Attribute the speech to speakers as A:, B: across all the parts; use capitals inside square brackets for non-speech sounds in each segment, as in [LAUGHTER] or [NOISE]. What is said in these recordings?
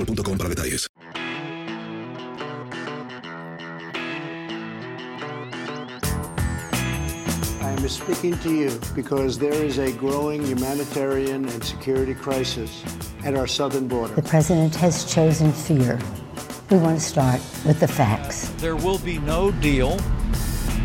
A: boostmobile.com para detalles.
B: I am speaking to you because there is a growing humanitarian and security crisis at our southern border.
C: The president has chosen fear. We want to start with the facts.
D: There will be no deal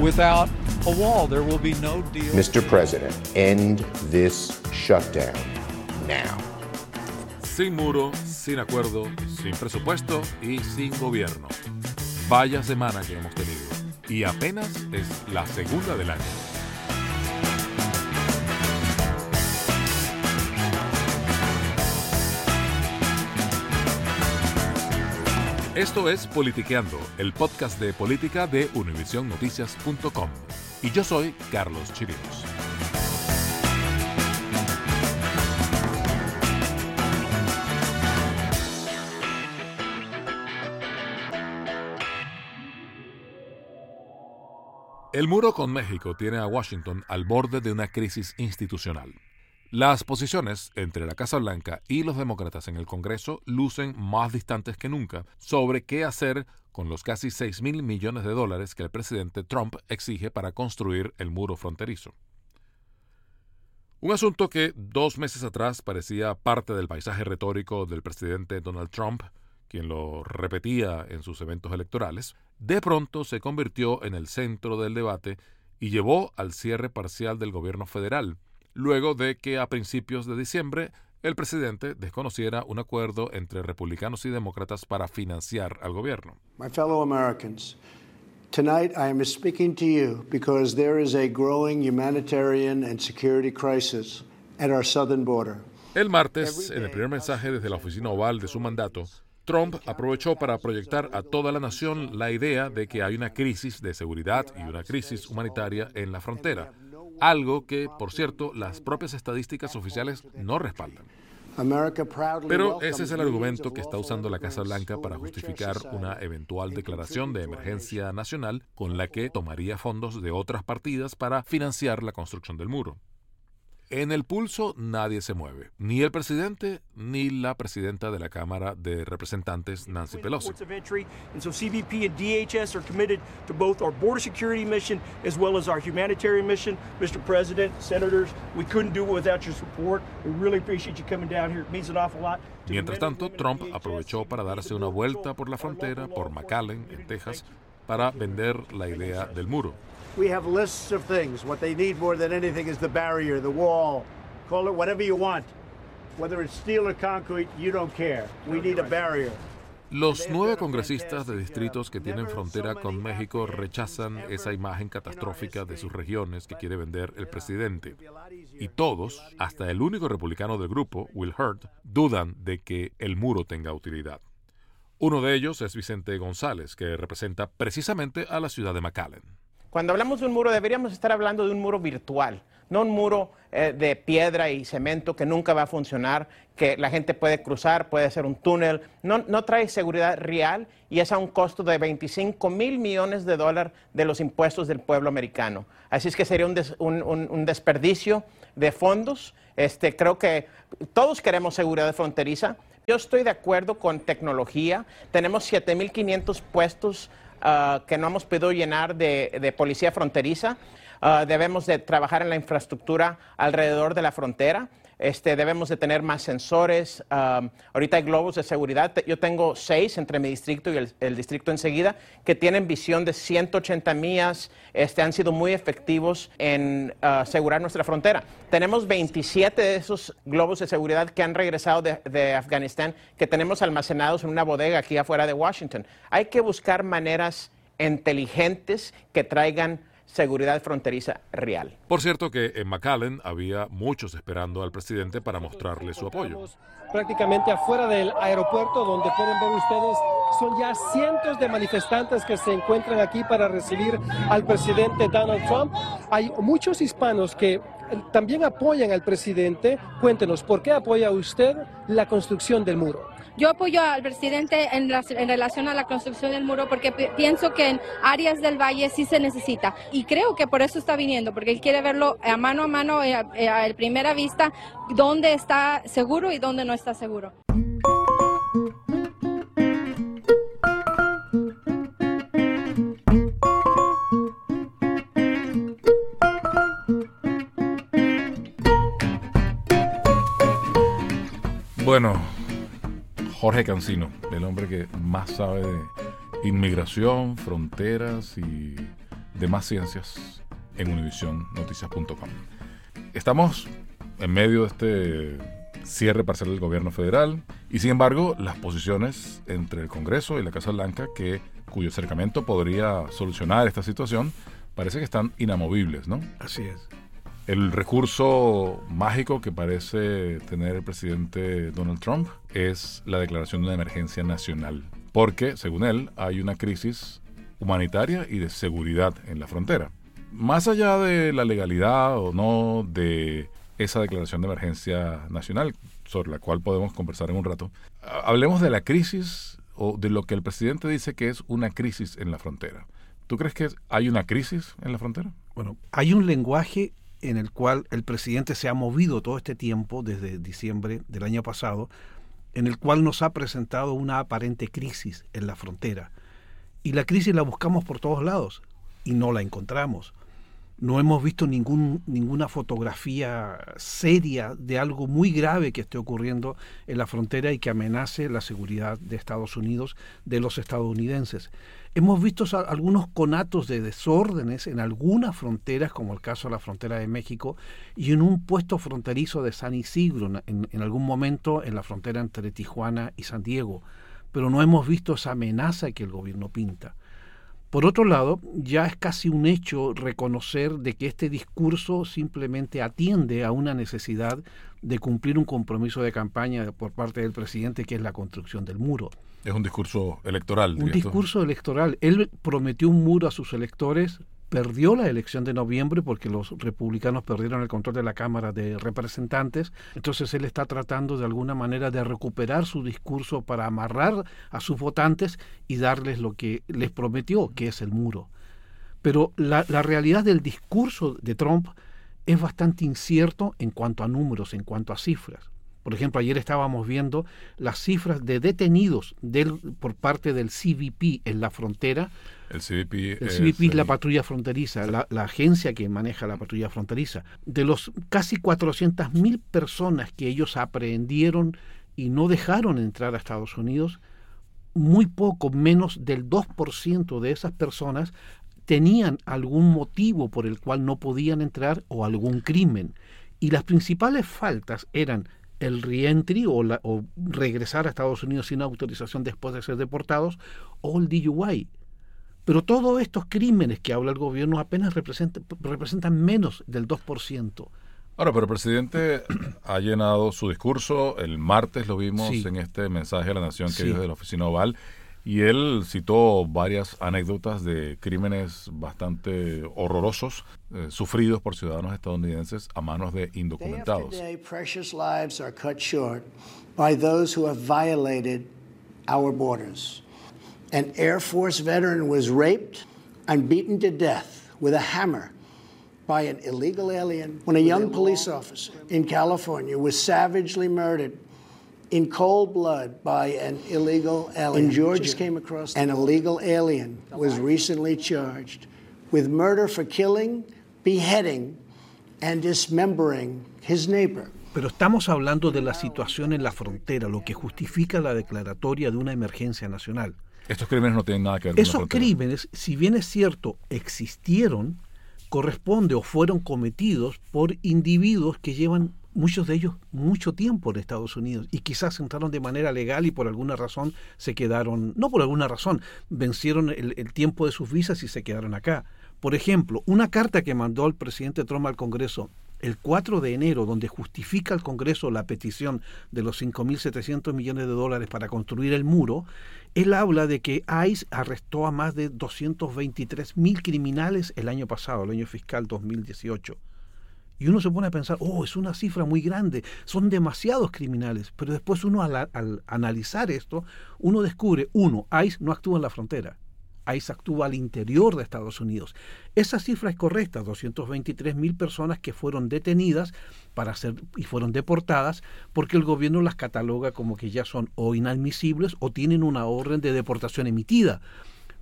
D: without a wall. There will be no deal.
E: Mr. President, end this shutdown now.
F: Sin muro, sin acuerdo, sin presupuesto y sin gobierno. Vaya semana que hemos tenido. Y apenas es la segunda del año. Esto es Politiqueando, el podcast de política de univisionnoticias.com. Y yo soy Carlos Chirinos. El muro con México tiene a Washington al borde de una crisis institucional. Las posiciones entre la Casa Blanca y los demócratas en el Congreso lucen más distantes que nunca sobre qué hacer con los casi 6 mil millones de dólares que el presidente Trump exige para construir el muro fronterizo. Un asunto que dos meses atrás parecía parte del paisaje retórico del presidente Donald Trump, quien lo repetía en sus eventos electorales, de pronto se convirtió en el centro del debate y llevó al cierre parcial del gobierno federal, luego de que a principios de diciembre el presidente desconociera un acuerdo entre republicanos y demócratas para financiar al gobierno.
B: My fellow Americans, tonight I am speaking to you because there is a growing humanitarian and security crisis at our southern border.
F: El martes, en el primer mensaje desde la oficina oval de su mandato, Trump aprovechó para proyectar a toda la nación la idea de que hay una crisis de seguridad y una crisis humanitaria en la frontera, algo que, por cierto, las propias estadísticas oficiales no respaldan. Pero ese es el argumento que está usando la Casa Blanca para justificar una eventual declaración de emergencia nacional con la que tomaría fondos de otras partidas para financiar la construcción del muro. En el pulso nadie se mueve, ni el presidente ni la presidenta de la Cámara de Representantes, Nancy Pelosi. Mientras tanto, Trump aprovechó para darse una vuelta por la frontera, por McAllen, en Texas, para vender la idea del muro.
B: We have lists of things. What they need more than anything is the barrier, the wall. Call it whatever you want. Whether it's steel or concrete, you don't care. We need a barrier.
F: Los nueve congresistas de distritos que tienen frontera con México rechazan esa imagen catastrófica de sus regiones que quiere vender el presidente. Y todos, hasta el único republicano del grupo, Will Hurt, dudan de que el muro tenga utilidad. Uno de ellos es Vicente González, que representa precisamente a la ciudad de McAllen.
G: Cuando hablamos de un muro, deberíamos estar hablando de un muro virtual, no un muro eh, de piedra y cemento que nunca va a funcionar, que la gente puede cruzar, puede hacer un túnel. No, no trae seguridad real y es a un costo de 25 mil millones de dólares de los impuestos del pueblo americano. Así es que sería un, un, desperdicio de fondos. Este, creo que todos queremos seguridad fronteriza. Yo estoy de acuerdo con tecnología. Tenemos 7.500 puestos uh, que no hemos podido llenar de, de policía fronteriza. Uh, debemos de trabajar en la infraestructura alrededor de la frontera. Este, debemos de tener más sensores. Um, ahorita hay globos de seguridad. Yo tengo seis entre mi distrito y el, distrito enseguida que tienen visión de 180 millas. Este, han sido muy efectivos en uh, asegurar nuestra frontera. Tenemos 27 de esos globos de seguridad que han regresado de, de Afganistán, que tenemos almacenados en una bodega aquí afuera de Washington. Hay que buscar maneras inteligentes que traigan seguridad fronteriza real.
F: Por cierto que en McAllen había muchos esperando al presidente para mostrarle su apoyo.
H: Prácticamente afuera del aeropuerto donde pueden ver ustedes son ya cientos de manifestantes que se encuentran aquí para recibir al presidente Donald Trump. Hay muchos hispanos que también apoyan al presidente. Cuéntenos, ¿por qué apoya usted la construcción del muro?
I: Yo apoyo al presidente en, relación a la construcción del muro porque pienso que en áreas del valle sí se necesita y creo que por eso está viniendo, porque él quiere verlo a mano a mano, eh, eh, a, primera vista, dónde está seguro y dónde no está seguro.
F: Bueno, Jorge Cancino, el hombre que más sabe de inmigración, fronteras y demás ciencias en univisionnoticias.com. Estamos en medio de este cierre parcial del gobierno federal y sin embargo las posiciones entre el Congreso y la Casa Blanca que cuyo acercamiento podría solucionar esta situación parece que están inamovibles, ¿no?
J: Así es.
F: El recurso mágico que parece tener el presidente Donald Trump es la declaración de emergencia nacional, porque, según él, hay una crisis humanitaria y de seguridad en la frontera. Más allá de la legalidad o no de esa declaración de emergencia nacional, sobre la cual podemos conversar en un rato, hablemos de la crisis o de lo que el presidente dice que es una crisis en la frontera. ¿Tú crees que hay una crisis en la frontera?
J: Bueno, hay un lenguaje en el cual el presidente se ha movido todo este tiempo, desde diciembre del año pasado, en el cual nos ha presentado una aparente crisis en la frontera. Y la crisis la buscamos por todos lados y no la encontramos. No hemos visto ningún, ninguna fotografía seria de algo muy grave que esté ocurriendo en la frontera y que amenace la seguridad de Estados Unidos, de los estadounidenses. Hemos visto algunos conatos de desórdenes en algunas fronteras, como el caso de la frontera de México, y en un puesto fronterizo de San Isidro, en, en algún momento en la frontera entre Tijuana y San Diego. Pero no hemos visto esa amenaza que el gobierno pinta. Por otro lado, ya es casi un hecho reconocer de que este discurso simplemente atiende a una necesidad de cumplir un compromiso de campaña por parte del presidente, que es la construcción del muro.
F: Es un discurso electoral.
J: Un discurso electoral. Él prometió un muro a sus electores perdió la elección de noviembre porque los republicanos perdieron el control de la Cámara de Representantes, entonces él está tratando de alguna manera de recuperar su discurso para amarrar a sus votantes y darles lo que les prometió, que es el muro. Pero la, la realidad del discurso de Trump es bastante incierto en cuanto a números, en cuanto a cifras. Por ejemplo, ayer estábamos viendo las cifras de detenidos del, por parte del CBP en la frontera.
F: El CBP,
J: es, la patrulla fronteriza, la, agencia que maneja la patrulla fronteriza. De los casi 400.000 personas que ellos aprehendieron y no dejaron entrar a Estados Unidos, muy poco, menos del 2% de esas personas tenían algún motivo por el cual no podían entrar o algún crimen. Y las principales faltas eran el reentry o, la, o regresar a Estados Unidos sin autorización después de ser deportados o el DUI. Pero todos estos crímenes que habla el gobierno apenas representan, representan menos del 2%.
F: Ahora, pero el presidente [CLEARS THROAT] ha llenado su discurso, el martes lo vimos en este mensaje a la nación que dio de la oficina oval, y él citó varias anécdotas de crímenes bastante horrorosos eh, sufridos por ciudadanos estadounidenses a manos de indocumentados.
B: Day day, precious lives are cut short by those who have violated our borders. An Air Force veteran was raped and beaten to death with a hammer by an illegal alien when a young police officer in California was savagely murdered in cold blood by an illegal alien. In Georgia, came across an illegal alien was recently charged with murder for killing, beheading, and dismembering his neighbor.
J: Pero estamos hablando de la situación en la frontera, lo que justifica la declaratoria de una emergencia nacional.
F: Estos crímenes no tienen nada que ver con
J: Esos crímenes, si bien es cierto, existieron, corresponde o fueron cometidos por individuos que llevan muchos de ellos mucho tiempo en Estados Unidos y quizás entraron de manera legal y por alguna razón se quedaron, no por alguna razón, vencieron el, el, tiempo de sus visas y se quedaron acá. Por ejemplo, una carta que mandó el presidente Trump al Congreso el 4 de enero, donde justifica el Congreso la petición de los 5.700 millones de dólares para construir el muro, él habla de que ICE arrestó a más de 223.000 criminales el año pasado, el año fiscal 2018. Y uno se pone a pensar, oh, es una cifra muy grande, son demasiados criminales. Pero después uno al, al analizar esto, uno descubre, uno, ICE no actúa en la frontera. ICE actúa al interior de Estados Unidos. Esa cifra es correcta, 223 mil personas que fueron detenidas para ser, y fueron deportadas porque el gobierno las cataloga como que ya son o inadmisibles o tienen una orden de deportación emitida.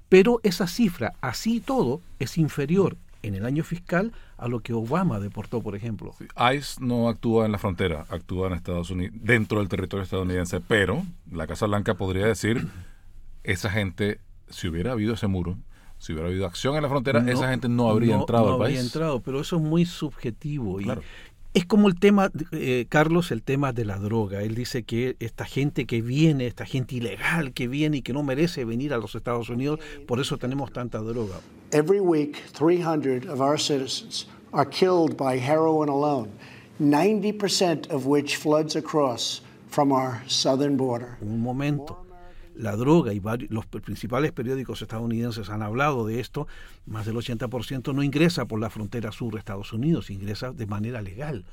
J: Pero esa cifra, así todo, es inferior en el año fiscal a lo que Obama deportó, por ejemplo.
F: ICE no actúa en la frontera, actúa en Estados Unidos, dentro del territorio estadounidense, pero la Casa Blanca podría decir, esa gente si hubiera habido ese muro, si hubiera habido acción en la frontera, no, esa gente no habría
J: no,
F: entrado
J: no
F: al país.
J: habría entrado, pero eso es muy subjetivo.
F: Claro.
J: Y es como el tema, eh, Carlos, el tema de la droga. Él dice que esta gente que viene, esta gente ilegal que viene y que no merece venir a los Estados Unidos, por eso tenemos tanta droga.
B: Every week, 300 of our citizens are killed by heroin alone, 90% of which floods across from our southern border.
J: Un momento la droga y varios, los principales periódicos estadounidenses han hablado de esto, más del 80% no ingresa por la frontera sur de Estados Unidos, ingresa de manera legal.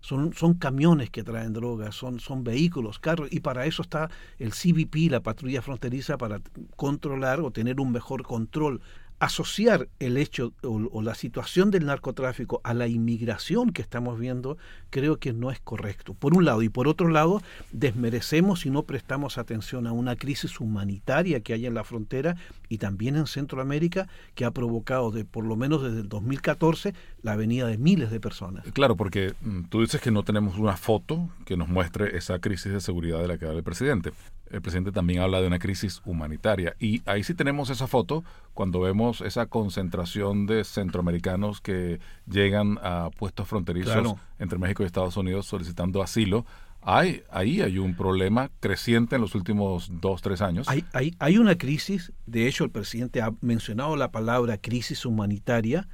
J: Son, son camiones que traen drogas, son, son vehículos, carros, y para eso está el CBP, la patrulla fronteriza, para controlar o tener un mejor control asociar el hecho o, la situación del narcotráfico a la inmigración que estamos viendo creo que no es correcto. Por un lado y por otro lado desmerecemos y no prestamos atención a una crisis humanitaria que hay en la frontera y también en Centroamérica que ha provocado de por lo menos desde el 2014 la venida de miles de personas.
F: Claro, porque tú dices que no tenemos una foto que nos muestre esa crisis de seguridad de la que habla el presidente. El presidente también habla de una crisis humanitaria y ahí sí tenemos esa foto cuando vemos esa concentración de centroamericanos que llegan a puestos fronterizos claro. entre México y Estados Unidos solicitando asilo. Hay, ahí hay un problema creciente en los últimos dos, tres años.
J: Hay, hay, hay una crisis, de hecho el presidente ha mencionado la palabra crisis humanitaria,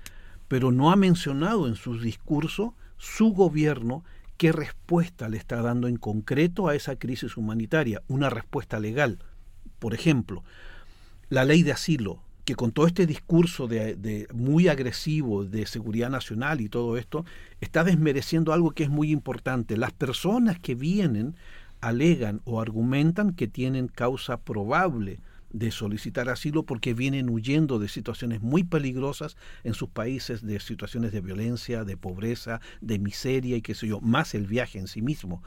J: pero no ha mencionado en su discurso su gobierno qué respuesta le está dando en concreto a esa crisis humanitaria, una respuesta legal. Por ejemplo, la ley de asilo, que con todo este discurso de, de, muy agresivo de seguridad nacional y todo esto, está desmereciendo algo que es muy importante. Las personas que vienen alegan o argumentan que tienen causa probable de solicitar asilo porque vienen huyendo de situaciones muy peligrosas en sus países, de situaciones de violencia, de pobreza, de miseria y qué sé yo, más el viaje en sí mismo.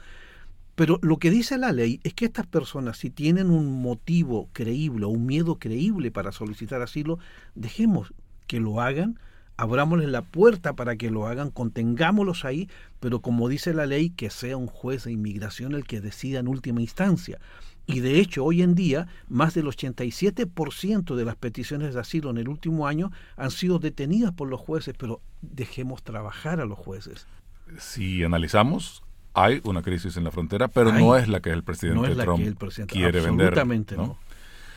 J: Pero lo que dice la ley es que estas personas, si tienen un motivo creíble o un miedo creíble para solicitar asilo, dejemos que lo hagan, abrámosles la puerta para que lo hagan, contengámoslos ahí, pero como dice la ley, que sea un juez de inmigración el que decida en última instancia. Y de hecho, hoy en día, más del 87% de las peticiones de asilo en el último año han sido detenidas por los jueces, pero dejemos trabajar a los jueces.
F: Si analizamos hay una crisis en la frontera, pero no es la que el presidente Trump quiere vender.
J: Absolutamente no.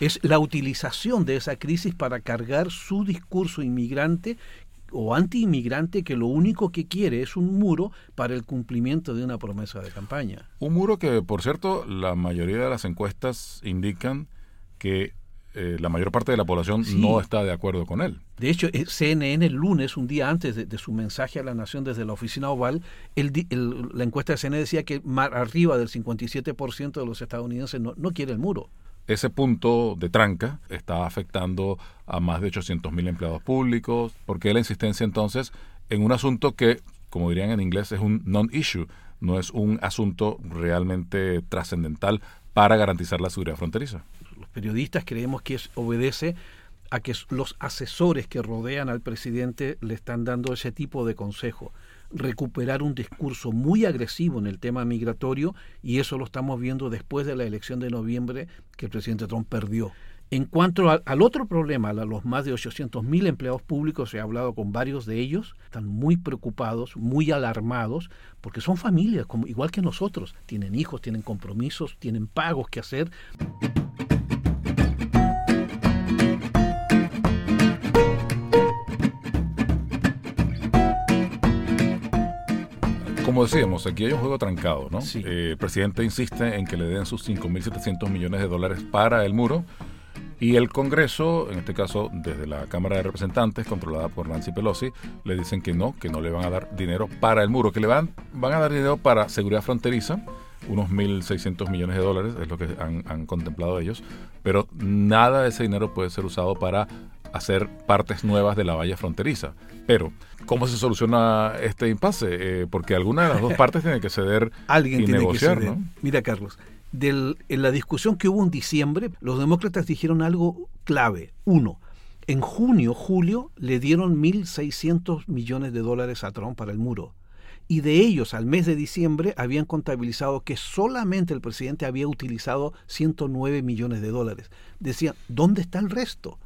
J: Es la utilización de esa crisis para cargar su discurso inmigrante o anti-inmigrante que lo único que quiere es un muro para el cumplimiento de una promesa de campaña.
F: Un muro que, por cierto, la mayoría de las encuestas indican que eh, la mayor parte de la población no está de acuerdo con él.
J: De hecho, eh, CNN el lunes, un día antes de, su mensaje a la nación desde la oficina oval, la encuesta de CNN decía que más arriba del 57% de los estadounidenses no, no quiere el muro.
F: Ese punto de tranca está afectando a más de 800 mil empleados públicos, porque la insistencia entonces en un asunto que, como dirían en inglés, es un non-issue, no es un asunto realmente trascendental para garantizar la seguridad fronteriza
J: los periodistas creemos que obedece a que los asesores que rodean al presidente le están dando ese tipo de consejo. Recuperar un discurso muy agresivo en el tema migratorio y eso lo estamos viendo después de la elección de noviembre que el presidente Trump perdió. En cuanto al otro problema, a los más de 800.000 empleados públicos, he hablado con varios de ellos, están muy preocupados, muy alarmados, porque son familias, como, igual que nosotros, tienen hijos, tienen compromisos, tienen pagos que hacer.
F: Como decíamos, aquí hay un juego trancado, ¿no? Eh, el presidente insiste en que le den sus 5.700 millones de dólares para el muro y el Congreso, en este caso desde la Cámara de Representantes, controlada por Nancy Pelosi, le dicen que no, que no le van a dar dinero para el muro, que le van, van a dar dinero para seguridad fronteriza, unos 1.600 millones de dólares, es lo que han, han contemplado ellos, pero nada de ese dinero puede ser usado para hacer partes nuevas de la valla fronteriza. Pero, ¿cómo se soluciona este impasse? Eh, porque alguna de las dos [LAUGHS] partes tiene que ceder
J: Alguien
F: y
J: tiene
F: negociar,
J: que ceder. Mira, Carlos, del, en la discusión que hubo en diciembre, los demócratas dijeron algo clave. Uno, en junio, julio, le dieron 1.600 millones de dólares a Trump para el muro. Y de ellos, al mes de diciembre, habían contabilizado que solamente el presidente había utilizado 109 millones de dólares. Decían, ¿dónde está el resto?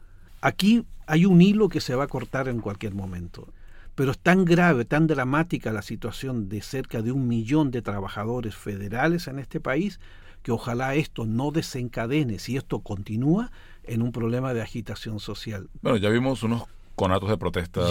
J: Aquí hay un hilo que se va a cortar en cualquier momento. Pero es tan grave, tan dramática la situación de cerca de un millón de trabajadores federales en este país que ojalá esto no desencadene, si esto continúa, en un problema de agitación social.
F: Bueno, ya vimos unos conatos de protesta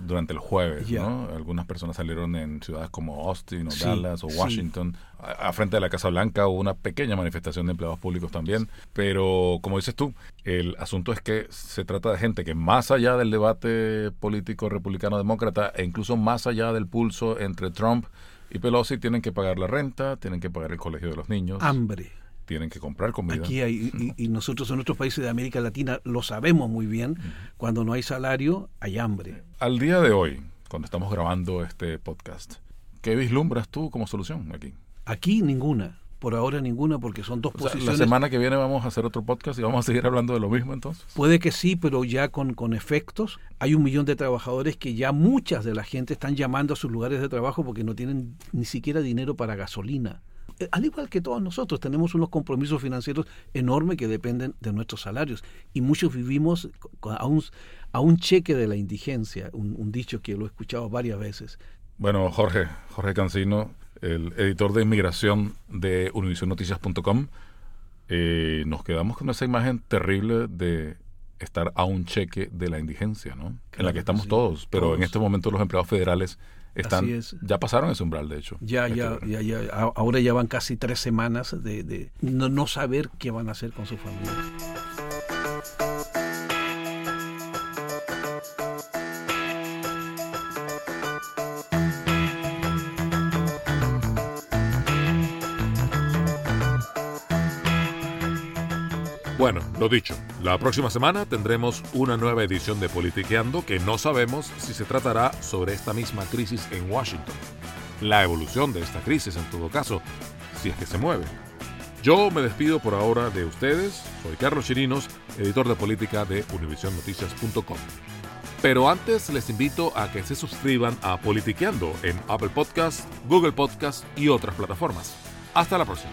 F: durante el jueves. ¿no? Algunas personas salieron en ciudades como Austin o Dallas o Washington. A, frente de la Casa Blanca hubo una pequeña manifestación de empleados públicos también. Pero como dices tú, el asunto es que se trata de gente que más allá del debate político republicano-demócrata e incluso más allá del pulso entre Trump y Pelosi tienen que pagar la renta, tienen que pagar el colegio de los niños.
J: Hambre
F: tienen que comprar comida.
J: Aquí hay, y, nosotros en otros países de América Latina lo sabemos muy bien, cuando no hay salario, hay hambre.
F: Al día de hoy, cuando estamos grabando este podcast, ¿qué vislumbras tú como solución aquí?
J: Aquí ninguna, por ahora ninguna, porque son dos posiciones.
F: La semana que viene vamos a hacer otro podcast y vamos a seguir hablando de lo mismo entonces.
J: Puede que sí, pero ya con, con efectos. Hay un millón de trabajadores que ya muchas de la gente están llamando a sus lugares de trabajo porque no tienen ni siquiera dinero para gasolina al igual que todos nosotros, tenemos unos compromisos financieros enormes que dependen de nuestros salarios y muchos vivimos a un, a un cheque de la indigencia, un, dicho que lo he escuchado varias veces.
F: Bueno, Jorge, Jorge Cancino, el editor de inmigración de univisionnoticias.com, eh, nos quedamos con esa imagen terrible de estar a un cheque de la indigencia, ¿no? en la que estamos todos, pero en este momento los empleados federales están, ya pasaron ese umbral, de hecho.
J: Ya, ya, ya, ya, ahora ya van casi tres semanas de, de no, no saber qué van a hacer con su familia.
F: Lo dicho, la próxima semana tendremos una nueva edición de Politiqueando que no sabemos si se tratará sobre esta misma crisis en Washington. La evolución de esta crisis en todo caso, si es que se mueve. Yo me despido por ahora de ustedes, soy Carlos Chirinos, editor de política de univisionnoticias.com. Pero antes les invito a que se suscriban a Politiqueando en Apple Podcasts, Google Podcasts y otras plataformas. Hasta la próxima.